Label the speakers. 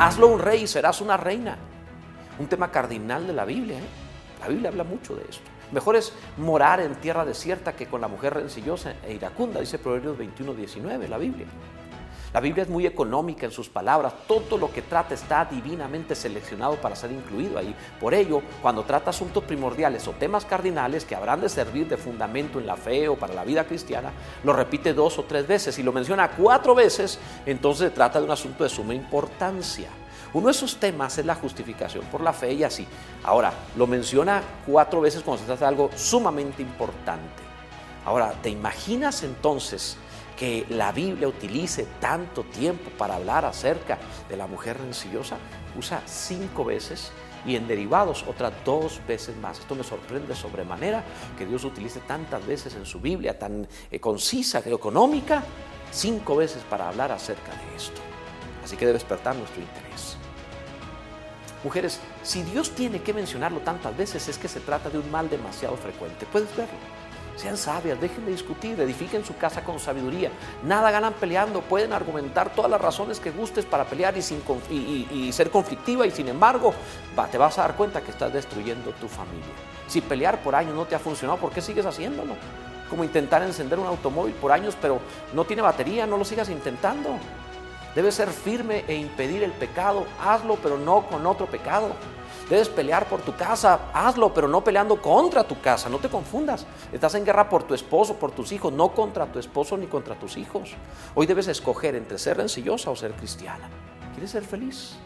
Speaker 1: Hazlo un rey y serás una reina. Un tema cardinal de la Biblia. ¿eh? La Biblia habla mucho de esto. Mejor es morar en tierra desierta que con la mujer rencillosa e iracunda, dice Proverbios 21, 19, la Biblia. La Biblia es muy económica en sus palabras, todo lo que trata está divinamente seleccionado para ser incluido ahí. Por ello, cuando trata asuntos primordiales o temas cardinales que habrán de servir de fundamento en la fe o para la vida cristiana, lo repite dos o tres veces y lo menciona cuatro veces, entonces se trata de un asunto de suma importancia. Uno de esos temas es la justificación por la fe y así. Ahora, lo menciona cuatro veces cuando se trata de algo sumamente importante. Ahora, ¿te imaginas entonces que la Biblia utilice tanto tiempo para hablar acerca de la mujer rencillosa? Usa cinco veces y en derivados otras dos veces más. Esto me sorprende sobremanera que Dios utilice tantas veces en su Biblia, tan eh, concisa, económica, cinco veces para hablar acerca de esto. Así que debe despertar nuestro interés. Mujeres, si Dios tiene que mencionarlo tantas veces es que se trata de un mal demasiado frecuente. Puedes verlo. Sean sabias, dejen de discutir, edifiquen su casa con sabiduría. Nada ganan peleando, pueden argumentar todas las razones que gustes para pelear y, ser conflictiva y sin embargo te vas a dar cuenta que estás destruyendo tu familia. Si pelear por años no te ha funcionado, ¿por qué sigues haciéndolo? Como intentar encender un automóvil por años pero no tiene batería, no lo sigas intentando. Debes ser firme e impedir el pecado. Hazlo, pero no con otro pecado. Debes pelear por tu casa. Hazlo, pero no peleando contra tu casa. No te confundas. Estás en guerra por tu esposo, por tus hijos, no contra tu esposo ni contra tus hijos. Hoy debes escoger entre ser rencillosa o ser cristiana. ¿Quieres ser feliz?